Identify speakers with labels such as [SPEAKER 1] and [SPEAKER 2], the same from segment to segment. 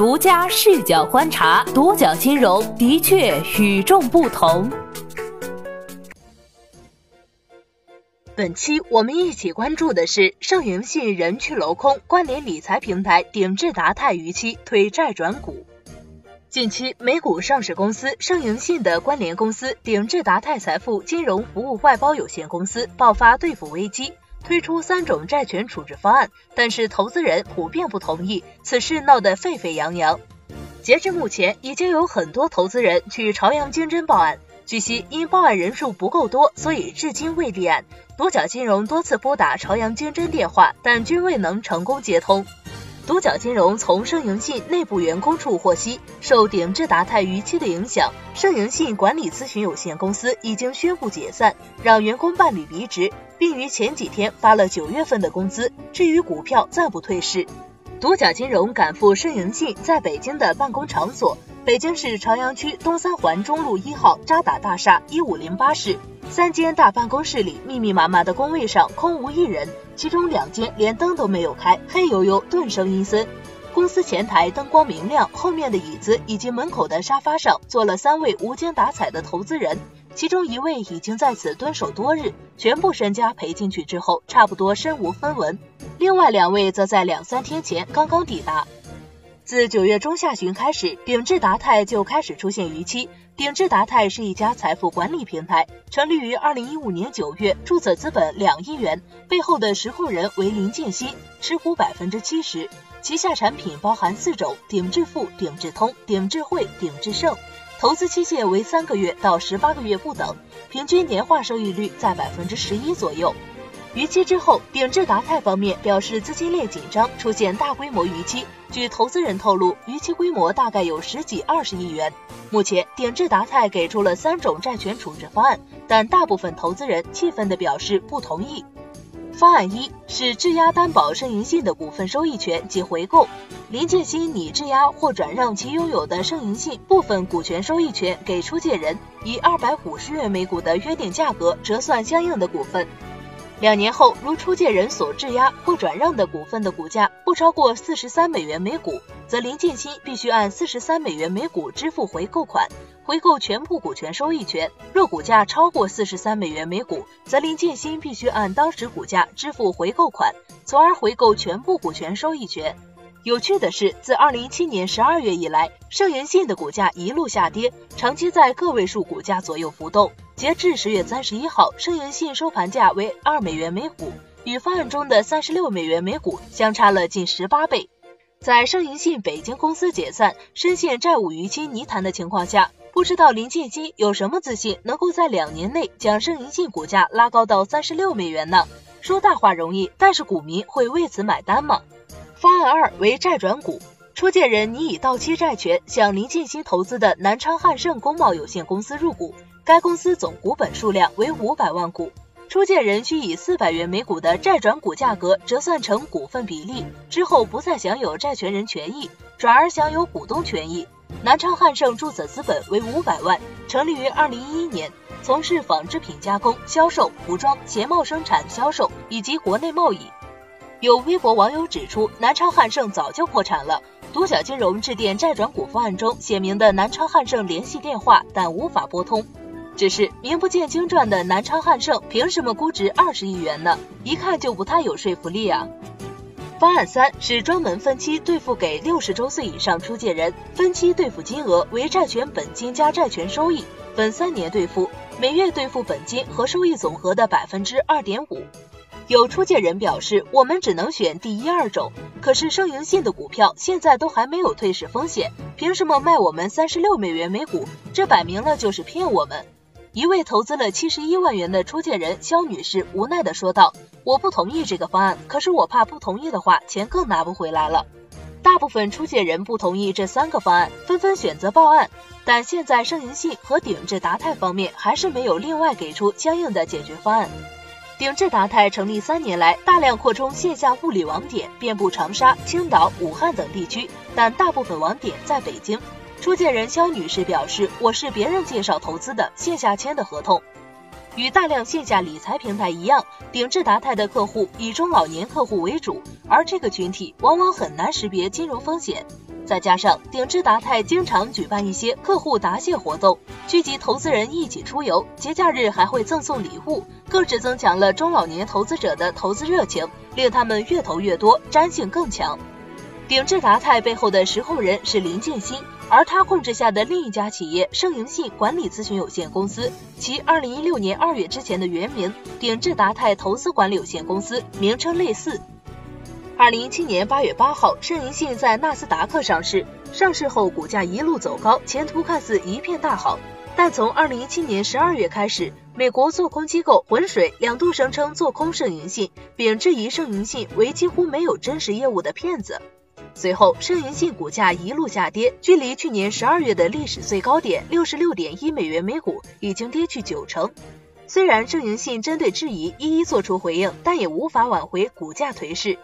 [SPEAKER 1] 独家视角观察，独角金融的确与众不同。
[SPEAKER 2] 本期我们一起关注的是盛盈信人去楼空，关联理财平台鼎智达泰逾期推债转股。近期，美股上市公司盛盈信的关联公司鼎智达泰财富金融服务外包有限公司爆发兑付危机，推出三种债权处置方案，但是投资人普遍不同意，此事闹得沸沸扬扬。截至目前，已经有很多投资人去朝阳金针报案。据悉，因报案人数不够多，所以至今未立案。独角金融多次拨打朝阳金针电话，但均未能成功接通。独角金融从盛盈信内部员工处获悉，受鼎智达泰逾期的影响，盛盈信管理咨询有限公司已经宣布解散，让员工办理离职，并于前几天发了九月份的工资。至于股票暂不退市。独角金融赶赴盛盈信在北京的办公场所，北京市朝阳区东三环中路一号渣打大厦一五零八室。三间大办公室里，密密麻麻的工位上空无一人，其中两间连灯都没有开，黑黝黝，顿生阴森。公司前台灯光明亮，后面的椅子以及门口的沙发上坐了三位无精打采的投资人，其中一位已经在此蹲守多日，全部身家赔进去之后，差不多身无分文。另外两位则在两三天前刚刚抵达。自九月中下旬开始，鼎智达泰就开始出现逾期。鼎智达泰是一家财富管理平台，成立于二零一五年九月，注册资本两亿元，背后的实控人为林建新，持股百分之七十。旗下产品包含四种：鼎智富、鼎智通、鼎智汇、鼎智盛，投资期限为三个月到十八个月不等，平均年化收益率在百分之十一左右。逾期之后，鼎智达泰方面表示资金链紧张，出现大规模逾期。据投资人透露，逾期规模大概有十几二十亿元。目前，鼎智达泰给出了三种债权处置方案，但大部分投资人气愤地表示不同意。方案一是质押担保盛盈信的股份收益权及回购，林建新拟质押或转让其拥有的盛盈信部分股权收益权给出借人，以二百五十元每股的约定价格折算相应的股份。两年后，如出借人所质押或转让的股份的股价不超过四十三美元每股，则林建新必须按四十三美元每股支付回购款，回购全部股权收益权。若股价超过四十三美元每股，则林建新必须按当时股价支付回购款，从而回购全部股权收益权。有趣的是，自二零一七年十二月以来，盛元信的股价一路下跌，长期在个位数股价左右浮动。截至十月三十一号，盛盈信收盘价为二美元每股，与方案中的三十六美元每股相差了近十八倍。在盛盈信北京公司解散、深陷债务逾期泥潭的情况下，不知道林建新有什么自信能够在两年内将盛盈信股价拉高到三十六美元呢？说大话容易，但是股民会为此买单吗？方案二为债转股，出借人拟以到期债权向林建新投资的南昌汉盛工贸有限公司入股。该公司总股本数量为五百万股，出借人需以四百元每股的债转股价格折算成股份比例，之后不再享有债权人权益，转而享有股东权益。南昌汉盛注册资本为五百万，成立于二零一一年，从事纺织品加工、销售、服装、鞋帽生产、销售以及国内贸易。有微博网友指出，南昌汉盛早就破产了。独角金融致电债转股方案中写明的南昌汉盛联系电话，但无法拨通。只是名不见经传的南昌汉盛凭什么估值二十亿元呢？一看就不太有说服力啊。方案三是专门分期兑付给六十周岁以上出借人，分期兑付金额为债权本金加债权收益，分三年兑付，每月兑付本金和收益总和的百分之二点五。有出借人表示，我们只能选第一二种，可是盛盈信的股票现在都还没有退市风险，凭什么卖我们三十六美元每股？这摆明了就是骗我们。一位投资了七十一万元的出借人肖女士无奈地说道：“我不同意这个方案，可是我怕不同意的话，钱更拿不回来了。”大部分出借人不同意这三个方案，纷纷选择报案。但现在盛银信和鼎智达泰方面还是没有另外给出相应的解决方案。鼎智达泰成立三年来，大量扩充线下物理网点，遍布长沙、青岛、武汉等地区，但大部分网点在北京。出借人肖女士表示：“我是别人介绍投资的，线下签的合同。”与大量线下理财平台一样，鼎智达泰的客户以中老年客户为主，而这个群体往往很难识别金融风险。再加上鼎智达泰经常举办一些客户答谢活动，聚集投资人一起出游，节假日还会赠送礼物，更是增强了中老年投资者的投资热情，令他们越投越多，粘性更强。鼎智达泰背后的实控人是林建新。而他控制下的另一家企业盛盈信管理咨询有限公司，其二零一六年二月之前的原名鼎智达泰投资管理有限公司，名称类似。二零一七年八月八号，盛盈信在纳斯达克上市，上市后股价一路走高，前途看似一片大好。但从二零一七年十二月开始，美国做空机构浑水两度声称做空盛盈信，并质疑盛盈信为几乎没有真实业务的骗子。随后，盛银信股价一路下跌，距离去年十二月的历史最高点六十六点一美元每股已经跌去九成。虽然盛银信针对质疑一一作出回应，但也无法挽回股价颓势。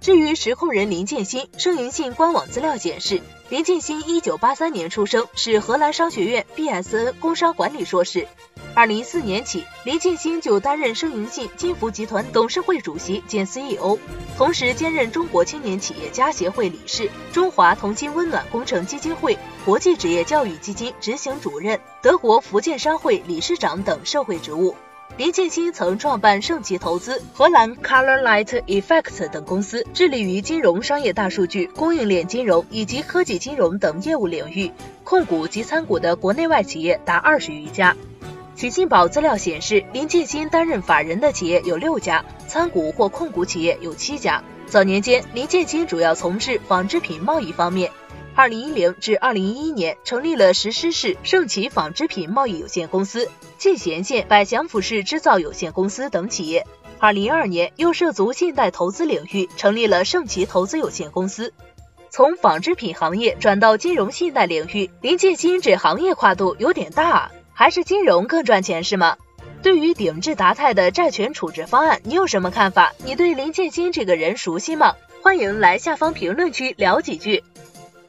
[SPEAKER 2] 至于实控人林建新，盛银信官网资料显示，林建新一九八三年出生，是荷兰商学院 BSN 工商管理硕士。二零一四年起，林建新就担任盛盈信金服集团董事会主席兼 CEO，同时兼任中国青年企业家协会理事、中华同心温暖工程基金会国际职业教育基金执行主任、德国福建商会理事长等社会职务。林建新曾创办盛奇投资、荷兰 Color Light Effects 等公司，致力于金融、商业大数据、供应链金融以及科技金融等业务领域，控股及参股的国内外企业达二十余家。取信宝资料显示，林建新担任法人的企业有六家，参股或控股企业有七家。早年间，林建新主要从事纺织品贸易方面。二零一零至二零一一年，成立了石狮市盛奇纺织品贸易有限公司、进贤县百祥服饰制造有限公司等企业。二零一二年，又涉足信贷投资领域，成立了盛奇投资有限公司。从纺织品行业转到金融信贷领域，林建新这行业跨度有点大啊。还是金融更赚钱是吗？对于鼎智达泰的债权处置方案，你有什么看法？你对林建新这个人熟悉吗？欢迎来下方评论区聊几句。